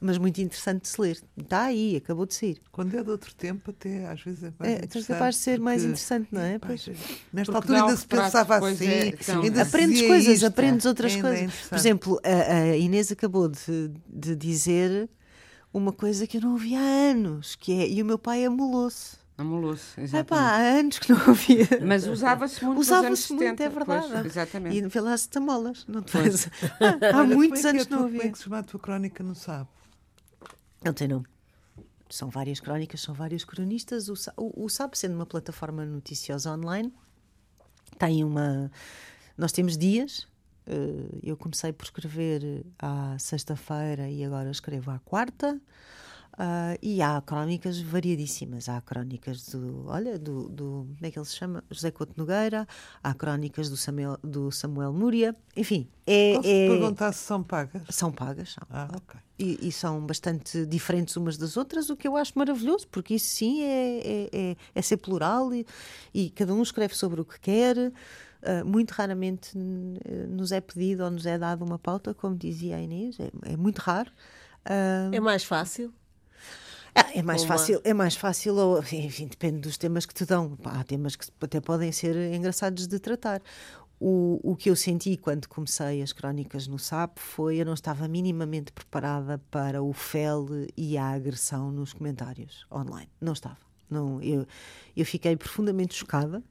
Speaker 3: mas muito interessante de se ler. Está aí, acabou de sair.
Speaker 2: Quando é de outro tempo, até às vezes é mais
Speaker 3: É,
Speaker 2: interessante.
Speaker 3: capaz de ser mais interessante, não é? Pois.
Speaker 2: Nesta
Speaker 4: Porque
Speaker 2: altura
Speaker 4: dá um
Speaker 2: ainda se pensava assim.
Speaker 4: é- então,
Speaker 2: ainda
Speaker 3: aprendes coisas,
Speaker 2: isto.
Speaker 3: aprendes outras
Speaker 2: é
Speaker 3: coisas. Por exemplo, a, a Inês acabou de, de dizer uma coisa que eu não ouvi há anos, que é, e o meu pai amolou-se.
Speaker 4: Amolou-se,
Speaker 3: Ai
Speaker 4: exatamente.
Speaker 3: pá, há anos que não ouvia.
Speaker 4: Mas usava-se muito
Speaker 3: Usava-se muito,
Speaker 4: 70.
Speaker 3: é verdade.
Speaker 4: Pois, exatamente.
Speaker 3: E vê lá se tamolas, não te faz. há
Speaker 2: Olha, como
Speaker 3: muitos
Speaker 2: é é
Speaker 3: anos
Speaker 2: a
Speaker 3: que não ouvia.
Speaker 2: Como é que se chama a tua crónica no Sabe?
Speaker 3: Não tem nome. São várias crónicas, são vários cronistas. O, o, o SAP, sendo uma plataforma noticiosa online, tem uma. Nós temos dias. eh, Eu comecei por escrever à sexta-feira e agora escrevo à quarta. Ah, e há crónicas variadíssimas. Há crónicas do. Olha, do, do. Como é que ele se chama? José Couto Nogueira. Há crónicas do Samuel, do Samuel Múria. Enfim, é.
Speaker 2: Posso
Speaker 3: é-
Speaker 2: perguntar se são pagas?
Speaker 3: são pagas. São
Speaker 2: Ah, ok.
Speaker 3: e, e são bastante diferentes umas das outras, o que eu acho maravilhoso, porque isso sim é, é, é- é ser plural e, e cada um escreve sobre o que quer. Ah, muito raramente eh, nos é pedido ou nos é dado uma pauta, como dizia a Inês, é, é muito raro. Ah,
Speaker 1: É mais fácil?
Speaker 3: Ah, é mais fácil, é mais fácil, ou, enfim, depende dos temas que te dão. Há temas que até podem ser engraçados de tratar. O, o que eu senti quando comecei as crónicas no SAP foi eu não estava minimamente preparada para o fel e a agressão nos comentários online. Não estava. Não, eu, eu fiquei profundamente chocada.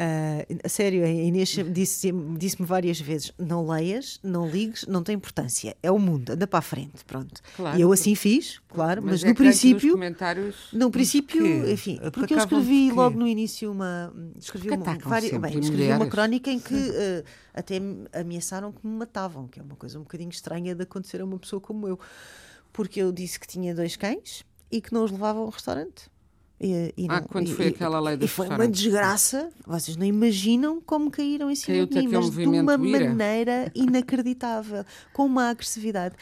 Speaker 3: Ah, a sério, a Inês disse- disse-me várias vezes: não leias, não ligues, não tem importância. É o mundo, anda para a frente. Pronto.
Speaker 4: Claro.
Speaker 3: E eu assim fiz, claro, mas,
Speaker 4: é
Speaker 3: no princípio.
Speaker 4: comentários.
Speaker 3: No princípio, enfim, porque eu escrevi logo no início uma. Escrevi, uma, várias- bem, escrevi uma crónica em que eh, até me ameaçaram que me matavam, que é uma coisa um bocadinho estranha de acontecer a uma pessoa como eu. Porque eu disse que tinha dois cães e que não os levava ao restaurante. E, e
Speaker 4: Ah,
Speaker 3: não-
Speaker 4: quando
Speaker 3: e-
Speaker 4: foi
Speaker 3: e-
Speaker 4: aquela lei
Speaker 3: E
Speaker 4: dos
Speaker 3: foi uma desgraça. Vocês não imaginam como caíram em cima de mim, mas de uma
Speaker 4: ira.
Speaker 3: maneira inacreditável, com uma agressividade.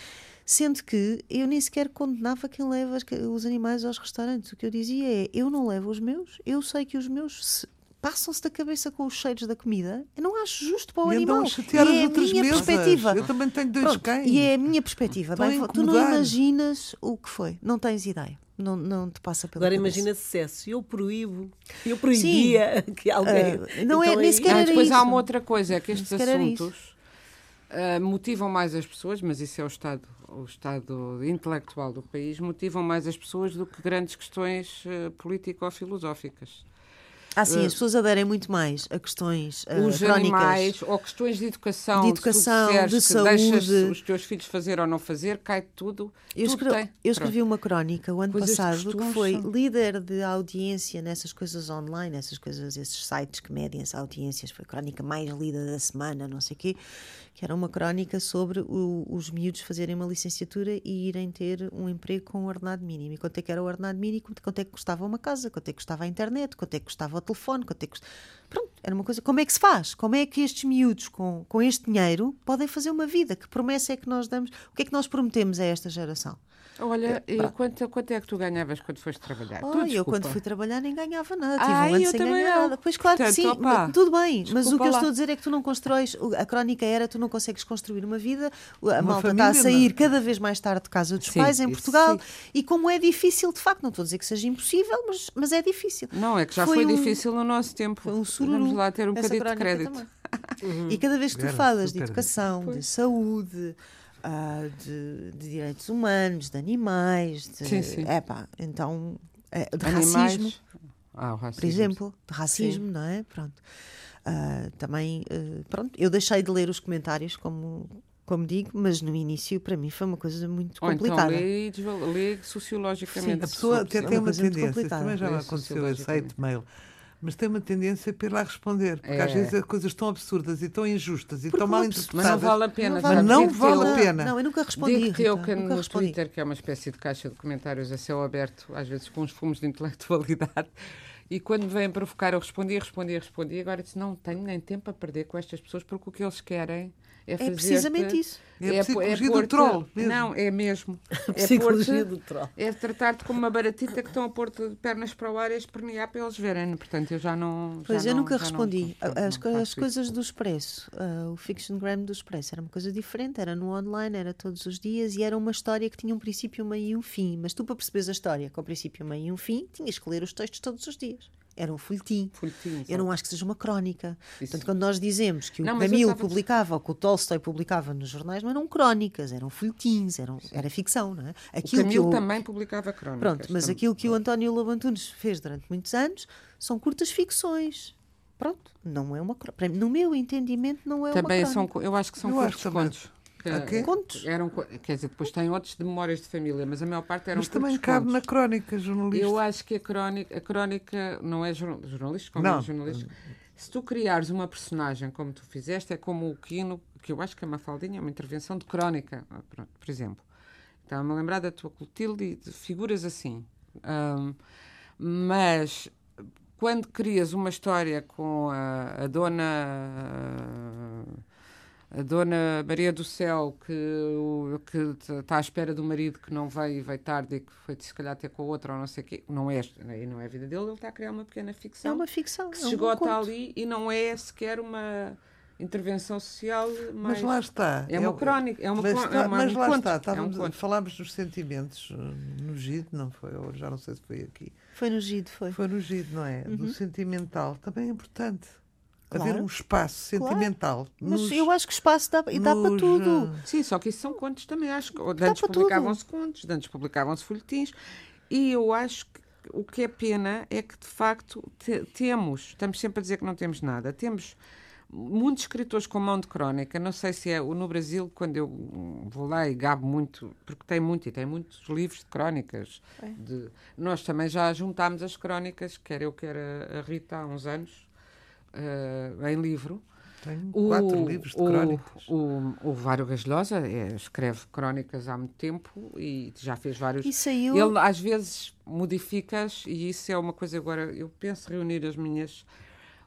Speaker 3: Sendo que eu nem sequer condenava quem leva os animais aos restaurantes. O que eu dizia é: eu não levo os meus, eu sei que os meus se- passam-se da cabeça com os cheiros da comida. Eu não acho justo para o
Speaker 2: E
Speaker 3: animal. E é a minha
Speaker 2: mesas.
Speaker 3: perspectiva.
Speaker 2: Eu também tenho dois
Speaker 3: Pronto,
Speaker 2: cães.
Speaker 3: E é a minha perspectiva. Bem, tu não imaginas o que foi, não tens ideia. Não, não te passa pela
Speaker 1: Agora
Speaker 3: cabeça.
Speaker 1: imagina sucesso. Eu proíbo. Eu proibia que alguém.
Speaker 3: Ah, não é-
Speaker 1: Então
Speaker 3: nem
Speaker 1: aí-
Speaker 3: sequer
Speaker 4: Ah,
Speaker 3: era
Speaker 4: depois há uma outra coisa, é que estes assuntos Uh, motivam mais as pessoas, mas isso é o estado, o estado intelectual do país, motivam mais as pessoas do que grandes questões uh, político-filosóficas.
Speaker 3: Ah, sim, as pessoas aderem muito mais a questões uh,
Speaker 4: Os
Speaker 3: crónicas.
Speaker 4: animais, ou questões de educação,
Speaker 3: De educação, de saúde.
Speaker 4: deixas os teus filhos fazer ou não fazer, cai tudo.
Speaker 3: Eu,
Speaker 4: tudo
Speaker 3: escre-
Speaker 4: tem.
Speaker 3: eu escrevi uma crónica o ano
Speaker 4: Coisas
Speaker 3: passado que foi
Speaker 4: são-
Speaker 3: líder de audiência nessas coisas online, essas coisas, esses sites que medem as audiências. Foi a crónica mais lida da semana, não sei o quê, que era uma crónica sobre o- os miúdos fazerem uma licenciatura e irem ter um emprego com um ordenado mínimo. E quanto é que era o ordenado mínimo, quanto é que custava uma casa, quanto é que custava a internet, quanto é que custava o telefone, quanto é que custava... Pronto, era uma coisa. Como é que se faz? Como é que estes miúdos com, com este dinheiro podem fazer uma vida? Que promessa é que nós damos? O que é que nós prometemos a esta geração?
Speaker 4: Olha, e quanto, quanto é que tu ganhavas quando foste trabalhar? Tu,
Speaker 3: Olha, eu quando fui trabalhar nem ganhava nada. Tive
Speaker 4: Ai,
Speaker 3: um ano
Speaker 4: eu
Speaker 3: sem
Speaker 4: também
Speaker 3: ganhar
Speaker 4: não.
Speaker 3: nada. Pois claro que
Speaker 4: Portanto,
Speaker 3: sim,
Speaker 4: opá,
Speaker 3: mas tudo bem. Mas o que eu
Speaker 4: lá.
Speaker 3: estou a dizer é que tu não constróis. A crónica era tu não consegues construir uma vida. A
Speaker 2: Uma
Speaker 3: malta está a
Speaker 2: família,
Speaker 3: sair
Speaker 2: não.
Speaker 3: cada vez mais tarde de casa dos
Speaker 4: Sim,
Speaker 3: pais em Portugal.
Speaker 4: sim.
Speaker 3: E como é difícil, de facto, não estou a dizer que seja impossível, mas, mas é difícil.
Speaker 4: Não, é que já foi,
Speaker 3: um-
Speaker 4: difícil no nosso tempo.
Speaker 3: Foi um sururu.
Speaker 4: Vamos lá ter um bocadinho de crédito.
Speaker 3: também. E cada vez que tu
Speaker 2: Era
Speaker 3: falas de educação, de saúde, ah, de, de direitos humanos, de animais, de,
Speaker 4: Sim, sim.
Speaker 3: Epá, então, é, de
Speaker 4: Animais.
Speaker 3: racismo,
Speaker 4: Ah, racismo.
Speaker 3: por exemplo, de racismo, não é? Pronto. Ah, também, ah, pronto, eu deixei de ler os comentários, como, como digo, mas no início para mim foi uma coisa muito
Speaker 4: Ou então
Speaker 3: complicada.
Speaker 4: lê, e desval- lê sociologicamente.
Speaker 2: A pessoa
Speaker 4: for
Speaker 2: tem uma
Speaker 3: muito
Speaker 2: tendência, também já aconteceu, esse hate mail, mas tem uma tendência para ir lá responder, porque
Speaker 4: É.
Speaker 2: às vezes as coisas tão absurdas e tão injustas e
Speaker 3: Porque
Speaker 2: tão mal
Speaker 3: pessoa-
Speaker 4: Mas não
Speaker 2: interpretadas.
Speaker 4: vale a pena.
Speaker 3: Não vale-
Speaker 2: Mas não
Speaker 4: digo
Speaker 2: vale a pena.
Speaker 3: Não, eu nunca respondi.
Speaker 4: Digo teu
Speaker 3: Rita,
Speaker 4: que
Speaker 3: nunca
Speaker 4: no
Speaker 3: respondi.
Speaker 4: Twitter, que é uma espécie de caixa de comentários a céu aberto, às vezes com uns fumos de intelectualidade, e quando me vêm provocar, eu respondi, respondi, respondi, agora disse, não tenho nem tempo a perder com estas pessoas, porque o que eles querem é
Speaker 3: É precisamente isso.
Speaker 2: É a psicologia do
Speaker 4: pôr-te-
Speaker 2: troll, mesmo.
Speaker 4: Não, é mesmo. É
Speaker 1: Psicologia do troll.
Speaker 4: É tratar-te como uma baratita que estão a pôr-te de pernas para o ar e a espernear para eles verem. Portanto, eu já não.
Speaker 3: Pois
Speaker 4: já
Speaker 3: eu
Speaker 4: não-
Speaker 3: nunca
Speaker 4: não-
Speaker 3: respondi.
Speaker 4: não
Speaker 3: as, co- as
Speaker 4: isso.
Speaker 3: coisas do Expresso, ah, o Fiction Gram do Expresso era uma coisa diferente, era no online, era todos os dias e era uma história que tinha um princípio, meio e um fim. Mas tu, para perceberes a história com o princípio, meio e um fim, tinhas que ler os textos todos os dias. Era um folhetim.
Speaker 4: Folhetim,
Speaker 3: Eu não acho que seja uma crónica.
Speaker 4: Isso.
Speaker 3: Portanto, quando nós dizemos que o
Speaker 4: Não, eu
Speaker 3: Camilo
Speaker 4: estava-
Speaker 3: publicava ou que o Tolstói publicava nos jornais, não eram crónicas, eram folhetins, eram, era ficção, não é?
Speaker 4: O
Speaker 3: Aquilo que
Speaker 4: Camilo
Speaker 3: o-
Speaker 4: também publicava crónicas.
Speaker 3: Pronto, mas
Speaker 4: também.
Speaker 3: aquilo que o António Lobo Antunes fez durante muitos anos são curtas ficções. Pronto, não é uma crónica. No meu entendimento, não é
Speaker 4: Também
Speaker 3: uma
Speaker 4: são,
Speaker 3: crónica.
Speaker 4: co- eu acho que são
Speaker 2: Eu
Speaker 4: curtos contos. Que-
Speaker 2: Ah, quê?
Speaker 3: Contos.
Speaker 4: Eram, quer dizer, depois tem outros de memórias de família, mas a maior parte eram
Speaker 2: Mas também cabe na
Speaker 4: contos.
Speaker 2: crónica jornalista.
Speaker 4: Eu acho que a crónica, a crónica não é jornal, jornalista, como
Speaker 2: Não.
Speaker 4: é jornalista. Se tu criares uma personagem como tu fizeste, é como o Quino, que eu acho que a Mafaldinha é uma intervenção de crónica, ah, por exemplo. Estava-me a lembrar da tua Clotilde e de figuras assim. Ahm, mas quando crias uma história com a, a dona. A dona Maria do Céu, que, o- que está à espera do marido que não veio e veio tarde e que foi se calhar ter com a outra ou não sei o quê, não é, aí não é a vida dele, ele está a criar uma pequena
Speaker 3: É
Speaker 4: ficção
Speaker 3: uma ficção.
Speaker 4: que
Speaker 3: é
Speaker 4: se
Speaker 3: um
Speaker 4: esgota
Speaker 3: conto.
Speaker 4: ali e não é sequer uma intervenção social,
Speaker 2: Mas
Speaker 4: mas
Speaker 2: lá está.
Speaker 4: é uma
Speaker 2: o-
Speaker 4: crónica, é uma,
Speaker 2: mas, está-
Speaker 4: é uma,
Speaker 2: mas
Speaker 4: um
Speaker 2: lá
Speaker 4: conto,
Speaker 2: está,
Speaker 4: é um
Speaker 2: falámos dos sentimentos uh, no GID, não foi? Ou já não sei se foi aqui.
Speaker 3: Foi no Gido, foi.
Speaker 2: Foi no GID, não é? Do sentimental. Também é importante. Haver
Speaker 3: Claro.
Speaker 2: um espaço
Speaker 3: Claro.
Speaker 2: sentimental.
Speaker 3: Mas
Speaker 2: nos-
Speaker 3: eu acho que espaço dá, e dá para
Speaker 2: nos,
Speaker 3: tudo.
Speaker 2: uh,
Speaker 4: Sim, só que isso são contos também, acho que antes
Speaker 3: para
Speaker 4: publicavam-se contos, antes publicavam-se folhetins, e eu acho que o que é pena é que, de facto, te- temos, estamos sempre a dizer que não temos nada, temos muitos escritores com mão de crónica, não sei se é o no Brasil, quando eu vou lá e gabo muito, porque tem muito, e tem muitos livros de crónicas. de- nós também já juntámos as crónicas, quer eu, quer a, a Rita, há uns anos, eh, em livro.
Speaker 2: Tenho
Speaker 4: O-
Speaker 2: quatro livros de
Speaker 4: o-
Speaker 2: crónicas.
Speaker 4: O, o Vário Gagelosa é, escreve crónicas há muito tempo e já fez vários.
Speaker 3: E saiu.
Speaker 4: Ele às vezes modifica-as e isso é uma coisa agora. Eu penso reunir as minhas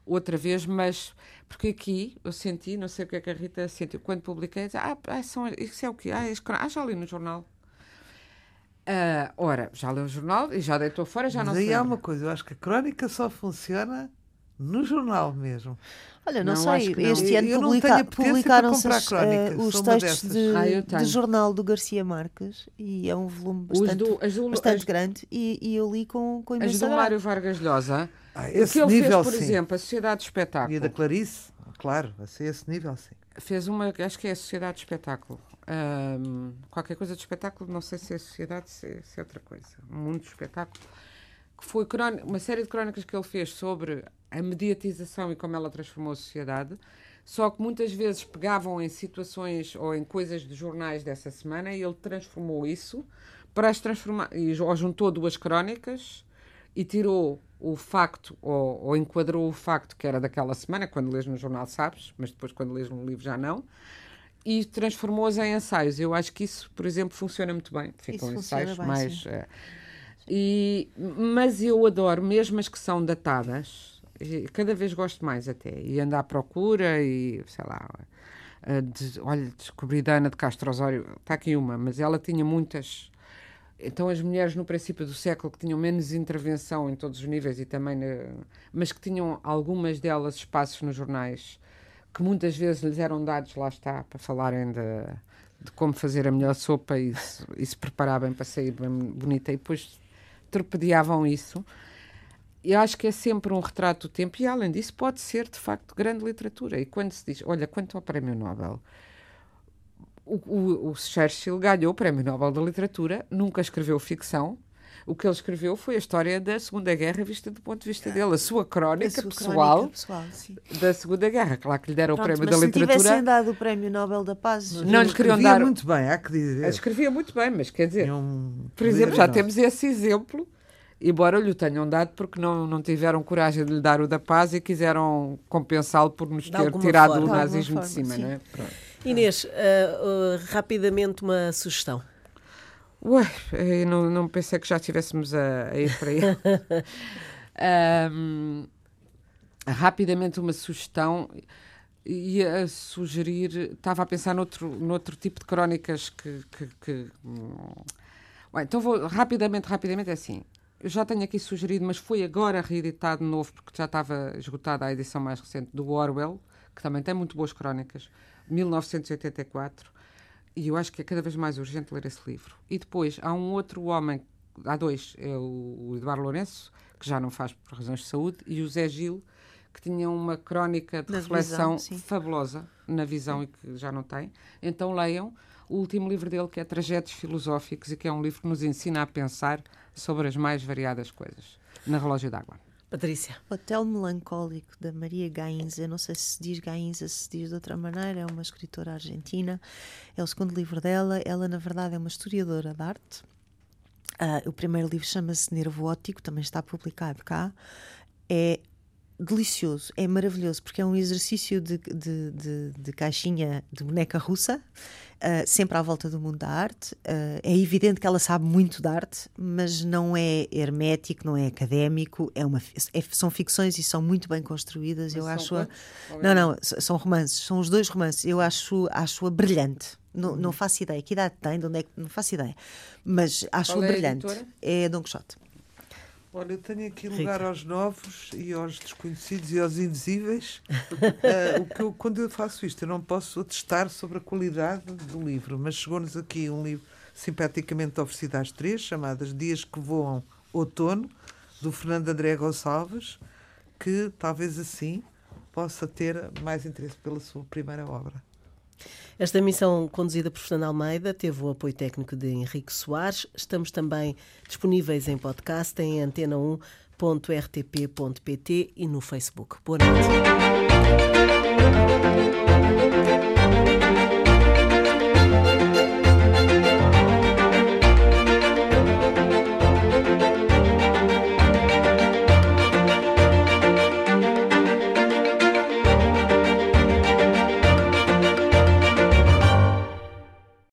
Speaker 4: outra vez, mas porque aqui eu senti, não sei o que é que a Rita sentiu, quando publiquei, disse, ah, ah, são, isso é o quê? Ah, cró- ah, já li no jornal. Ah, ora, já leu o jornal e já deitou fora, já
Speaker 2: Mas
Speaker 4: não
Speaker 2: aí
Speaker 4: sei.
Speaker 2: há uma coisa, eu acho que a crónica só funciona no jornal mesmo.
Speaker 3: Olha, não,
Speaker 4: Não, acho
Speaker 3: sei,
Speaker 4: que não.
Speaker 3: este
Speaker 2: Eu-
Speaker 3: ano
Speaker 2: eu não
Speaker 3: publica- publicaram-se
Speaker 2: comprar
Speaker 3: as,
Speaker 2: crónicas,
Speaker 3: eh, os
Speaker 2: uma
Speaker 3: textos
Speaker 2: dessas.
Speaker 3: de,
Speaker 4: Ah,
Speaker 3: de jornal do Garcia Marques e é um volume bastante,
Speaker 4: do- as do-
Speaker 3: bastante
Speaker 4: as-
Speaker 3: grande e, e eu li com, com
Speaker 4: As
Speaker 3: imenso
Speaker 4: do. Mário Vargas Llosa,
Speaker 2: Ah,
Speaker 4: o
Speaker 2: esse
Speaker 4: que ele
Speaker 2: nível,
Speaker 4: fez, por
Speaker 2: sim.
Speaker 4: exemplo, a Sociedade de Espetáculo.
Speaker 2: E a da Clarice, claro, a ser esse nível, sim.
Speaker 4: Fez uma, acho que é a Sociedade de Espetáculo. Um, qualquer coisa de espetáculo, não sei se é sociedade, se é, se é outra coisa. Um mundo de espetáculo. Que foi uma série de crónicas que ele fez sobre a mediatização e como ela transformou a sociedade. Só que muitas vezes pegavam em situações ou em coisas de jornais dessa semana e ele transformou isso para as transformar. E juntou duas crónicas e tirou o facto, ou, ou, enquadrou o facto que era daquela semana, quando lês no jornal sabes, mas depois quando lês no livro já não, e transformou-os em ensaios. Eu acho que isso, por exemplo, funciona muito bem. Ficam isso ensaios bem, mais. Uh, e, mas eu adoro, mesmo as que são datadas, cada vez gosto mais até, e ando à procura e sei lá. De, olha, descobri da Ana de Castro Osório, está aqui uma, mas ela tinha muitas. Então as mulheres no princípio do século que tinham menos intervenção em todos os níveis e também mas que tinham algumas delas espaços nos jornais que muitas vezes lhes eram dados lá está para falarem de, de como fazer a melhor sopa e se, e se para sair bem bonita. E depois torpedeavam isso eu acho que é sempre um retrato do tempo e além disso pode ser de facto grande literatura e quando se diz olha quanto ao prémio Nobel o, o, o Churchill ganhou o Prémio Nobel da Literatura, nunca escreveu ficção. O que ele escreveu foi a história da Segunda Guerra vista do ponto de vista dele, a sua crónica, a sua pessoal, crónica pessoal da Segunda Guerra. Claro que lhe deram Pronto, o Prémio da Literatura.
Speaker 3: Se tivessem dado o Prémio Nobel da Paz,
Speaker 2: não lhe queriam dar. muito bem, há que dizer.
Speaker 4: Escrevia muito bem, mas quer dizer, um... por exemplo, já temos esse exemplo embora lhe o tenham dado porque não, não tiveram coragem de lhe dar o da paz e quiseram compensá-lo por nos ter tirado forma. o nazismo de, forma, de cima, sim. é? Pronto.
Speaker 1: Inês, uh, uh, rapidamente uma sugestão.
Speaker 4: Ué, não, não pensei que já estivéssemos a, a ir para aí. um, rapidamente uma sugestão ia sugerir, estava a pensar noutro, noutro tipo de crónicas que. que, que Bem, então vou rapidamente, rapidamente é assim. Eu já tenho aqui sugerido, mas foi agora reeditado de novo, porque já estava esgotada a edição mais recente do Orwell, que também tem muito boas crónicas. 1984, e eu acho que é cada vez mais urgente ler esse livro. E depois há um outro homem, há dois, é o Eduardo Lourenço, que já não faz por razões de saúde, e o Zé Gil, que tinha uma crónica de reflexão visão, fabulosa na visão e que já não tem. Então leiam o último livro dele, que é Trajetos Filosóficos, e que é um livro que nos ensina a pensar sobre as mais variadas coisas, na relógio d'água.
Speaker 1: Patrícia.
Speaker 3: Hotel Melancólico, da Maria Gainza. Não sei se diz Gainza, se diz de outra maneira. É uma escritora argentina. É o segundo livro dela. Ela, na verdade, é uma historiadora de arte. Uh, o primeiro livro chama-se Nervo Óptico, também está publicado cá. É delicioso, é maravilhoso, porque é um exercício de, de, de, de caixinha de boneca russa uh, sempre à volta do mundo da arte. Uh, é evidente que ela sabe muito de arte, mas não é hermético, não é académico. É uma, é, são ficções e são muito bem construídas. Mas eu acho. A, não, não, são romances, são os dois romances. Eu acho, acho-a brilhante. Não, uhum. não faço ideia. Que idade tem? De onde é que. Não faço ideia. Mas acho-a é brilhante. É Don Quixote.
Speaker 2: Olha, eu tenho aqui lugar aos novos e aos desconhecidos e aos invisíveis. uh, o que eu, quando eu faço isto, eu não posso atestar sobre a qualidade do livro, mas chegou-nos aqui um livro simpaticamente oferecido às três, chamadas Dias que Voam Outono, do Fernando André Gonçalves, que talvez assim possa ter mais interesse pela sua primeira obra.
Speaker 1: Esta missão, conduzida por Fernando Almeida, teve o apoio técnico de Henrique Soares. Estamos também disponíveis em podcast em antena1.rtp.pt e no Facebook. Boa noite.